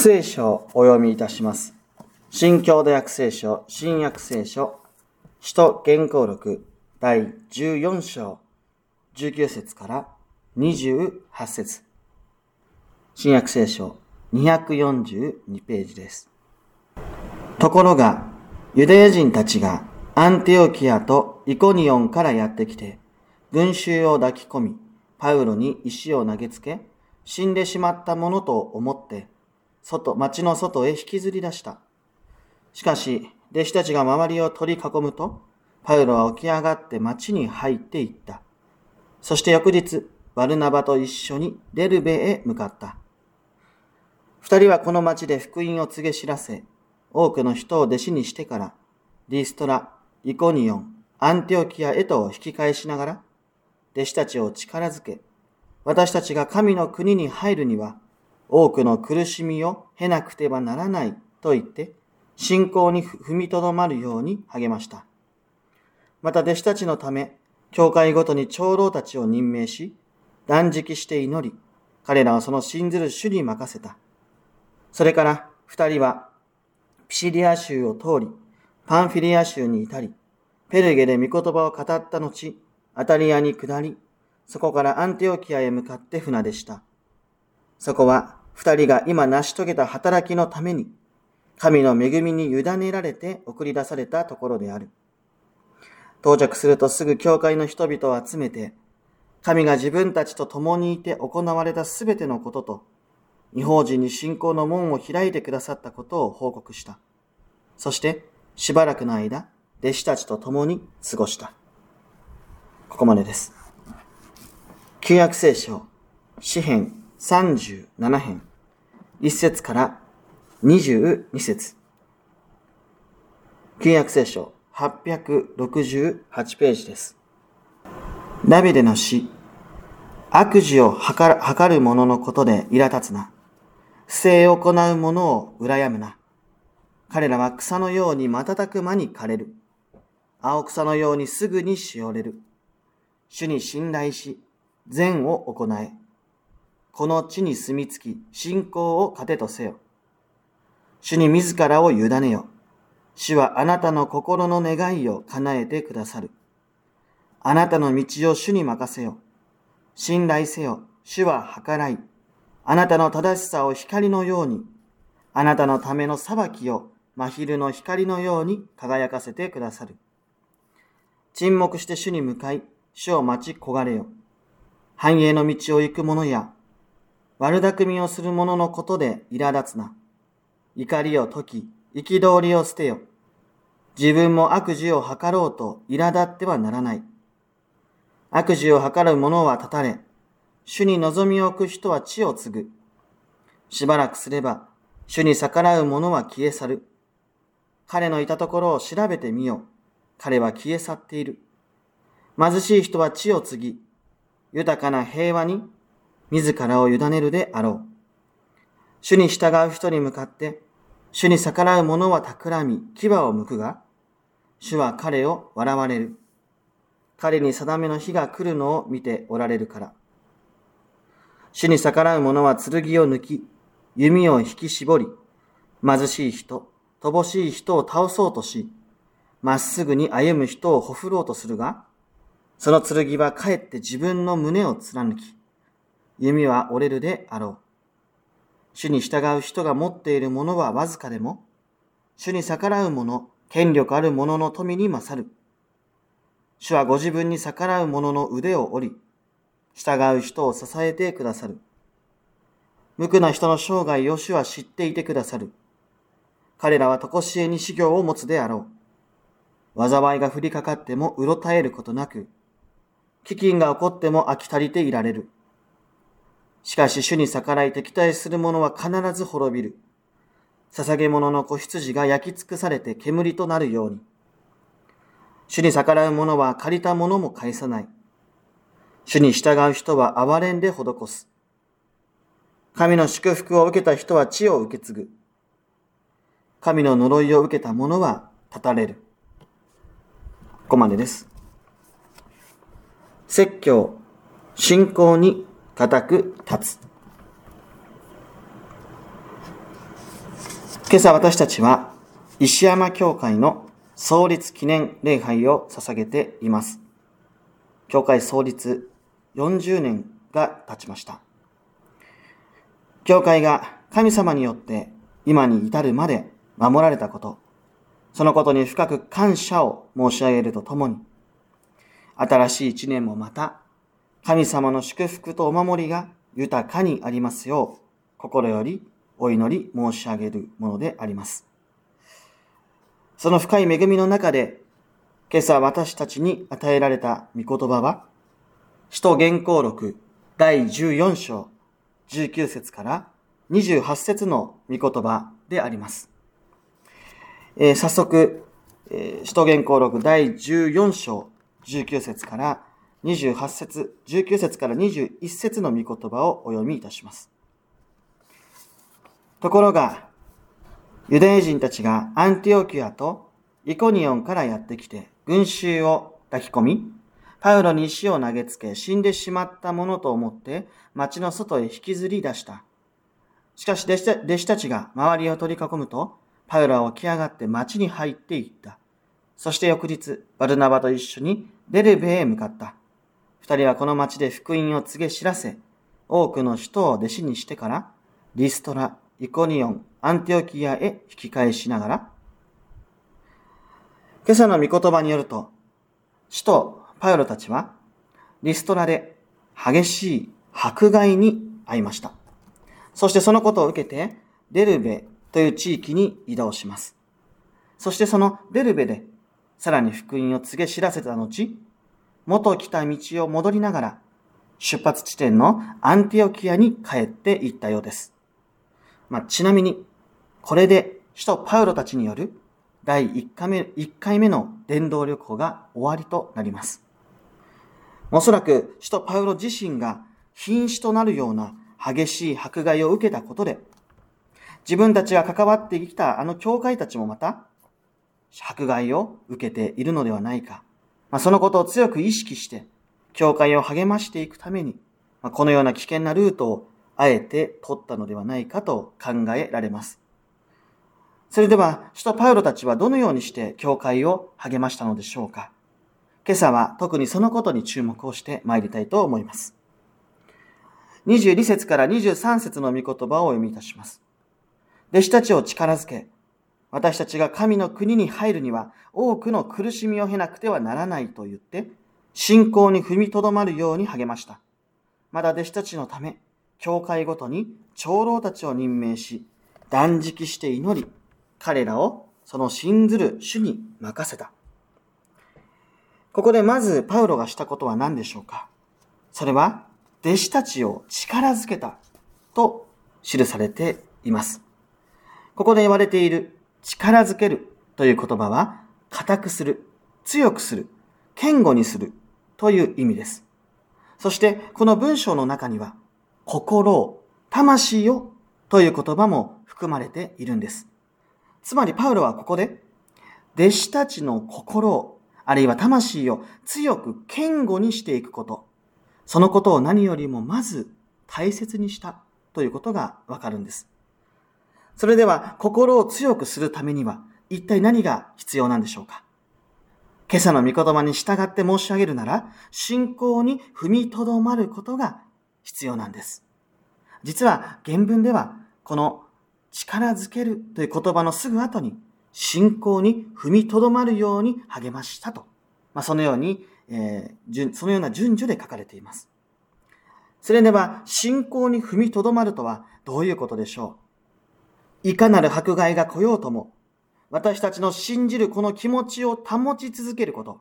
聖書をお読みいたします。新共同訳聖書、新約聖書、使徒原稿録第14章19節から28節新約聖書242ページです。ところが、ユダヤ人たちがアンティオキアとイコニオンからやってきて、群衆を抱き込み、パウロに石を投げつけ、死んでしまったものと思って、外、町の外へ引きずり出した。しかし、弟子たちが周りを取り囲むと、パウロは起き上がって町に入っていった。そして翌日、バルナバと一緒にデルベへ向かった。二人はこの町で福音を告げ知らせ、多くの人を弟子にしてから、リストラ、イコニオン、アンティオキアへと引き返しながら、弟子たちを力づけ、私たちが神の国に入るには、多くの苦しみを経なくてはならないと言って、信仰に踏みとどまるように励ました。また弟子たちのため、教会ごとに長老たちを任命し、断食して祈り、彼らはその信ずる主に任せた。それから二人は、ピシリア州を通り、パンフィリア州に至り、ペルゲで御言葉を語った後、アタリアに下り、そこからアンテオキアへ向かって船でした。そこは二人が今成し遂げた働きのために、神の恵みに委ねられて送り出されたところである。到着するとすぐ教会の人々を集めて、神が自分たちと共にいて行われたすべてのことと、違法人に信仰の門を開いてくださったことを報告した。そして、しばらくの間、弟子たちと共に過ごした。ここまでです。旧約聖書、詩編37編、1節から22節旧約聖書、868ページです。ダビデの詩、悪事を図る図る者のことで苛立つな。不正を行う者を羨むな。彼らは草のように瞬く間に枯れる。青草のようにすぐにしおれる。主に信頼し、善を行え。この地に住み着き、信仰を糧とせよ。主に自らを委ねよ。主はあなたの心の願いを叶えてくださる。あなたの道を主に任せよ。信頼せよ。主は計らい。あなたの正しさを光のように、あなたのための裁きを真昼の光のように輝かせてくださる。沈黙して主に向かい、主を待ち焦がれよ。繁栄の道を行く者や、悪巧みをする者のことで苛立つな。怒りを解き、憤りを捨てよ。自分も悪事を図ろうと苛立ってはならない。悪事を図る者は立たれ、主に望みを置く人は地を継ぐ。しばらくすれば、主に逆らう者は消え去る。彼のいたところを調べてみよ。彼は消え去っている。貧しい人は地を継ぎ、豊かな平和に自らを委ねるであろう。主に従う人に向かって、主に逆らう者は企み、牙を向くが、主は彼を笑われる。彼に定めの日が来るのを見ておられるから。主に逆らう者は剣を抜き、弓を引き絞り、貧しい人、乏しい人を倒そうとし、まっすぐに歩む人をほふろうとするが、その剣はかえって自分の胸を貫き、弓は折れるであろう。主に従う人が持っているものはわずかでも、主に逆らう者、権力ある者の富に勝る。主はご自分に逆らう者の腕を折り、従う人を支えてくださる。無垢な人の生涯を主は知っていてくださる。彼らはとこしえに修行を持つであろう。災いが降りかかってもうろたえることなく、飢饉が起こっても飽き足りていられる。しかし主に逆らい敵対する者は必ず滅びる。捧げ物の子羊が焼き尽くされて煙となるように。主に逆らう者は借りたものも返さない。主に従う人は憐れんで施す。神の祝福を受けた人は地を受け継ぐ。神の呪いを受けた者は立たれる。ここまでです。説教、信仰に固く立つ。今朝私たちは石山教会の創立記念礼拝を捧げています。教会創立40年が経ちました。教会が神様によって今に至るまで守られたこと、そのことに深く感謝を申し上げるとともに、新しい一年もまた神様の祝福とお守りが豊かにありますよう、心よりお祈り申し上げるものであります。その深い恵みの中で、今朝私たちに与えられた御言葉は、使徒原稿録第14章19節から28節の御言葉であります。えー、早速、えー、使徒原稿録第14章19節から28節19節から21節の御言葉をお読みいたします。ところが、ユダヤ人たちがアンティオキアとイコニオンからやってきて群衆を抱き込み、パウロに石を投げつけ死んでしまったものと思って町の外へ引きずり出した。しかし弟子たちが周りを取り囲むと、パウロは起き上がって町に入っていった。そして翌日、バルナバと一緒にデルベへ向かった。二人はこの町で福音を告げ知らせ、多くの人を弟子にしてから、リストラ、イコニオン、アンティオキアへ引き返しながら、今朝の御言葉によると、使徒パウロたちは、リストラで激しい迫害に遭いました。そしてそのことを受けて、デルベという地域に移動します。そしてそのデルベで、さらに福音を告げ知らせた後、元来た道を戻りながら、出発地点のアンティオキアに帰っていったようです。まあ、ちなみに、これで首都パウロたちによる第1回目 ,1 回目の伝道旅行が終わりとなります。おそらく首都パウロ自身が瀕死となるような激しい迫害を受けたことで、自分たちが関わってきたあの教会たちもまた、迫害を受けているのではないか。ま、そのことを強く意識して、教会を励ましていくために、ま、このような危険なルートをあえて取ったのではないかと考えられます。それでは、首都パウロたちはどのようにして教会を励ましたのでしょうか？今朝は特にそのことに注目をして参りたいと思います。22節から23節の御言葉をお読みいたします。弟子たちを力づけ、私たちが神の国に入るには多くの苦しみを経なくてはならないと言って、信仰に踏みとどまるように励ました。まだ弟子たちのため、教会ごとに長老たちを任命し、断食して祈り、彼らをその信ずる主に任せた。ここでまずパウロがしたことは何でしょうか？それは、弟子たちを力づけたと記されています。ここで言われている力づけるという言葉は、固くする、強くする、堅固にするという意味です。そして、この文章の中には、心を、魂をという言葉も含まれているんです。つまりパウロはここで、弟子たちの心を、あるいは魂を強く堅固にしていくこと、そのことを何よりもまず大切にしたということがわかるんです。それでは心を強くするためには一体何が必要なんでしょうか？今朝の御言葉に従って申し上げるなら、信仰に踏みとどまることが必要なんです。実は原文では、この力づけるという言葉のすぐ後に、信仰に踏みとどまるように励ましたと。まあ、そのように、えー、そのような順序で書かれています。それでは、信仰に踏みとどまるとはどういうことでしょう？いかなる迫害が来ようとも、私たちの信じるこの気持ちを保ち続けること、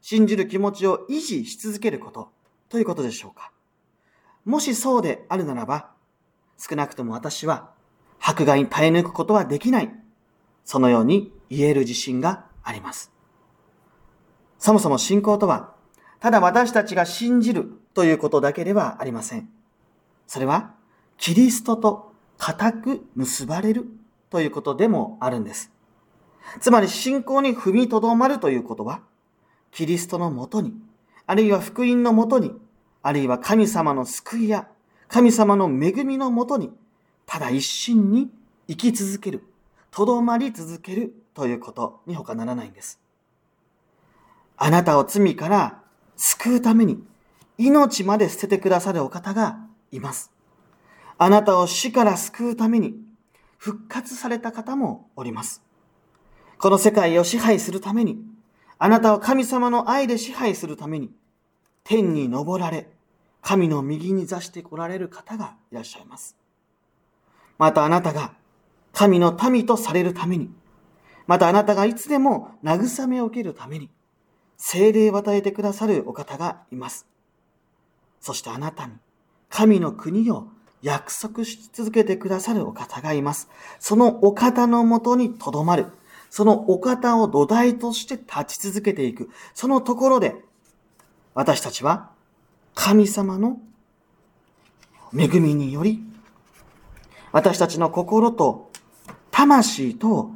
信じる気持ちを維持し続けること、ということでしょうか。もしそうであるならば、少なくとも私は迫害に耐え抜くことはできない。そのように言える自信があります。そもそも信仰とは、ただ私たちが信じるということだけではありません。それは、キリストと固く結ばれるということでもあるんです。つまり信仰に踏みとどまるということは、キリストのもとに、あるいは福音のもとに、あるいは神様の救いや神様の恵みのもとに、ただ一心に生き続ける。とどまり続けるということに他ならないんです。あなたを罪から救うために命まで捨ててくださるお方がいます。あなたを死から救うために復活された方もおります。この世界を支配するために、あなたを神様の愛で支配するために、天に昇られ、神の右に座して来られる方がいらっしゃいます。またあなたが神の民とされるために、またあなたがいつでも慰めを受けるために、精霊を与えてくださるお方がいます。そしてあなたに神の国を約束し続けてくださるお方がいます。そのお方のもとにとどまる。そのお方を土台として立ち続けていく。そのところで、私たちは神様の恵みにより、私たちの心と魂と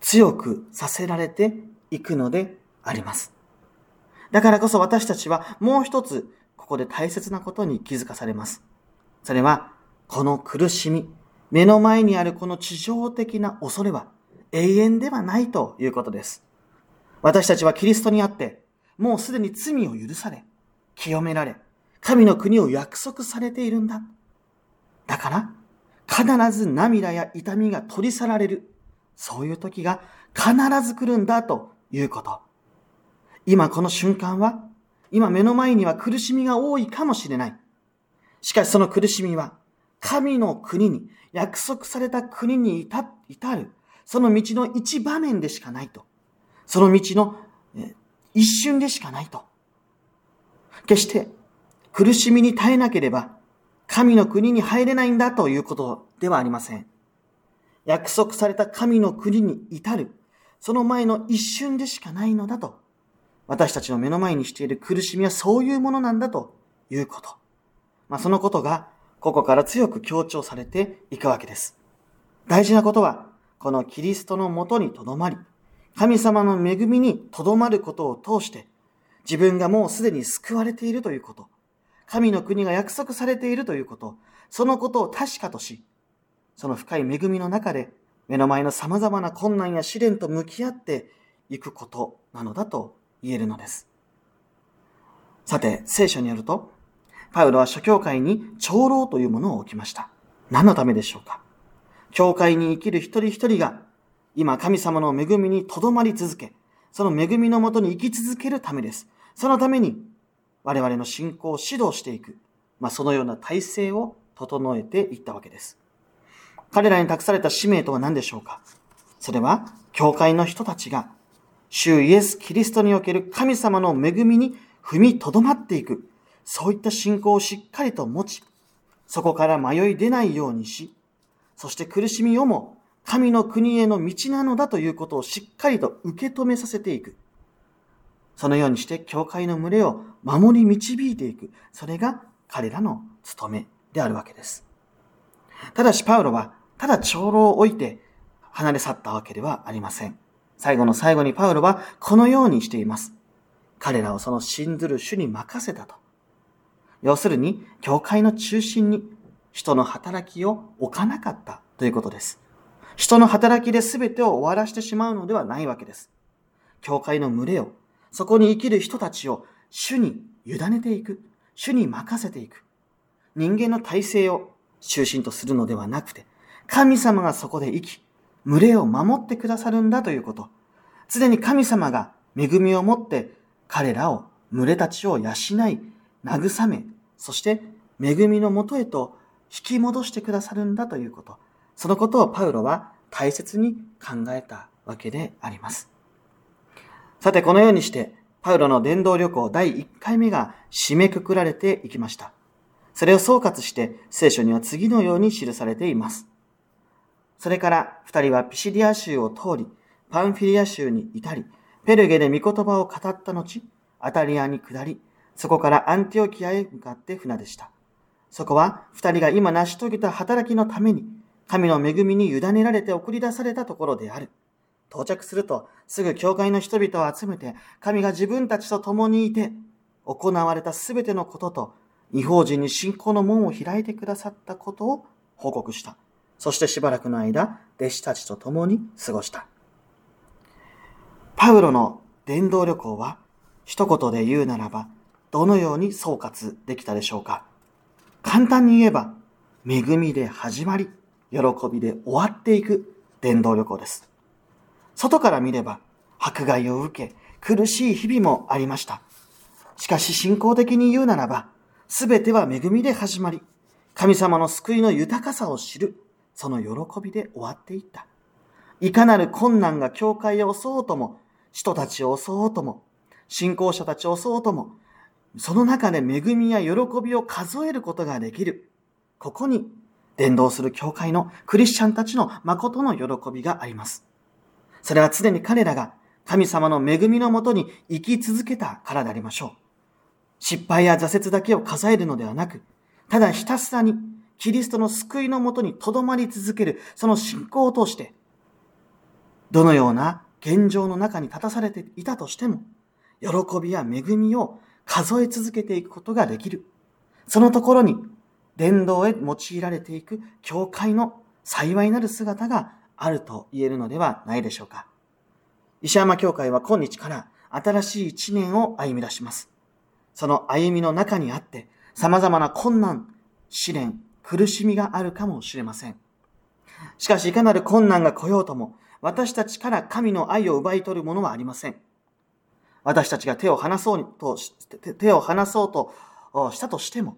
強くさせられていくのであります。だからこそ私たちはもう一つここで大切なことに気づかされます。それは、この苦しみ、目の前にあるこの地上的な恐れは永遠ではないということです。私たちはキリストにあって、もうすでに罪を許され、清められ、神の国を約束されているんだ。だから、必ず涙や痛みが取り去られる。そういう時が必ず来るんだということ。今この瞬間は今目の前には苦しみが多いかもしれない。しかしその苦しみは、神の国に、約束された国に至至る、その道の一場面でしかないと。その道の一瞬でしかないと。決して苦しみに耐えなければ、神の国に入れないんだということではありません。約束された神の国に至る、その前の一瞬でしかないのだと私たちの目の前にしている苦しみはそういうものなんだということ。まあ、そのことが、ここから強く強調されていくわけです。大事なことは、このキリストのもとにとどまり、神様の恵みにとどまることを通して、自分がもうすでに救われているということ、神の国が約束されているということ、そのことを確かとし、その深い恵みの中で、目の前の様々な困難や試練と向き合っていくことなのだと言えるのです。さて、聖書によると、パウロは諸教会に長老というものを置きました。何のためでしょうか？教会に生きる一人一人が、今神様の恵みにとどまり続け、その恵みのもとに生き続けるためです。そのために、我々の信仰を指導していく、まあ、そのような体制を整えていったわけです。彼らに託された使命とは何でしょうか？それは、教会の人たちが主イエス・キリストにおける神様の恵みに踏みとどまっていく、そういった信仰をしっかりと持ち、そこから迷い出ないようにし、そして苦しみをも神の国への道なのだということをしっかりと受け止めさせていく。そのようにして教会の群れを守り導いていく。それが彼らの務めであるわけです。ただしパウロは、ただ長老を置いて離れ去ったわけではありません。最後の最後にパウロはこのようにしています。彼らをその信ずる主に任せたと。要するに、教会の中心に人の働きを置かなかったということです。人の働きで全てを終わらしてしまうのではないわけです。教会の群れを、そこに生きる人たちを主に委ねていく。主に任せていく。人間の体制を中心とするのではなくて、神様がそこで生き、群れを守ってくださるんだということ。常に神様が恵みを持って彼らを、群れたちを養い、慰め、そして恵みのもとへと引き戻してくださるんだということ。そのことをパウロは大切に考えたわけであります。さて、このようにして、パウロの伝道旅行第1回目が締めくくられていきました。それを総括して聖書には次のように記されています。それから二人はピシリア州を通り、パンフィリア州に至り、ペルゲで御言葉を語った後、アタリアに下り、そこからアンティオキアへ向かって船でした。そこは二人が今成し遂げた働きのために、神の恵みに委ねられて送り出されたところである。到着すると、すぐ教会の人々を集めて、神が自分たちと共にいて、行われたすべてのことと、違法人に信仰の門を開いてくださったことを報告した。そしてしばらくの間、弟子たちと共に過ごした。パウロの伝道旅行は、一言で言うならば、どのように総括できたでしょうか？簡単に言えば、恵みで始まり、喜びで終わっていく伝道旅行です。外から見れば、迫害を受け、苦しい日々もありました。しかし信仰的に言うならば、すべては恵みで始まり、神様の救いの豊かさを知る、その喜びで終わっていった。いかなる困難が教会を襲おうとも、人たちを襲おうとも、信仰者たちを襲おうとも、その中で恵みや喜びを数えることができる。ここに、伝道する教会のクリスチャンたちの誠の喜びがあります。それは常に彼らが神様の恵みのもとに生き続けたからでありましょう。失敗や挫折だけを数えるのではなく、ただひたすらにキリストの救いのもとに留まり続ける、その信仰を通して、どのような現状の中に立たされていたとしても、喜びや恵みを数え続けていくことができる。そのところに、伝道へ用いられていく教会の幸いなる姿があると言えるのではないでしょうか。石山教会は今日から新しい一年を歩み出します。その歩みの中にあって、様々な困難、試練、苦しみがあるかもしれません。しかし、いかなる困難が来ようとも、私たちから神の愛を奪い取るものはありません。私たちが手を離そうと、手を離そうとしたとしても、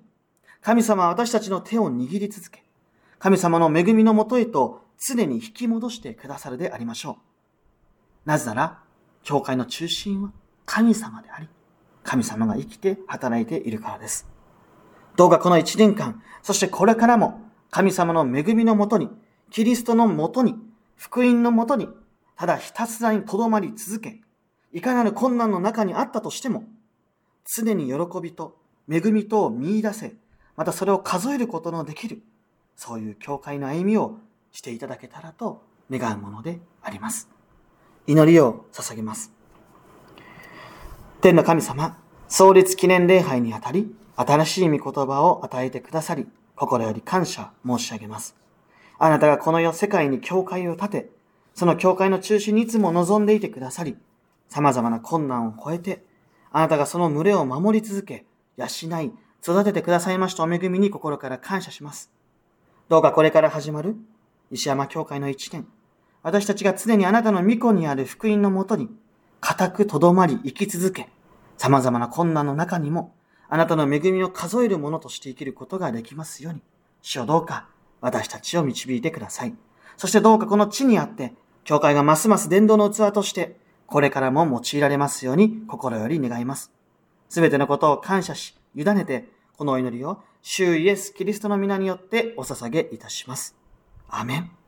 神様は私たちの手を握り続け、神様の恵みのもとへと常に引き戻してくださるでありましょう。なぜなら、教会の中心は神様であり、神様が生きて働いているからです。どうかこの一年間、そしてこれからも神様の恵みのもとに、キリストのもとに、福音のもとに、ただひたすらに留まり続け、いかなる困難の中にあったとしても、常に喜びと恵みとを見出せ、またそれを数えることのできる、そういう教会の歩みをしていただけたらと願うものであります。祈りを捧げます。天の神様、創立記念礼拝にあたり、新しい御言葉を与えてくださり、心より感謝申し上げます。あなたがこの世世界に教会を建て、その教会の中心にいつも望んでいてくださり、様々な困難を超えて、あなたがその群れを守り続け、養い、育ててくださいましたお恵みに心から感謝します。どうかこれから始まる石山教会の一年、私たちが常にあなたの御子にある福音のもとに、固くとどまり生き続け、様々な困難の中にも、あなたの恵みを数えるものとして生きることができますように、主をどうか私たちを導いてください。そしてどうかこの地にあって、教会がますます伝道の器として、これからも用いられますように心より願います。すべてのことを感謝し、委ねて、このお祈りを、主イエス・キリストの皆によってお捧げいたします。アメン。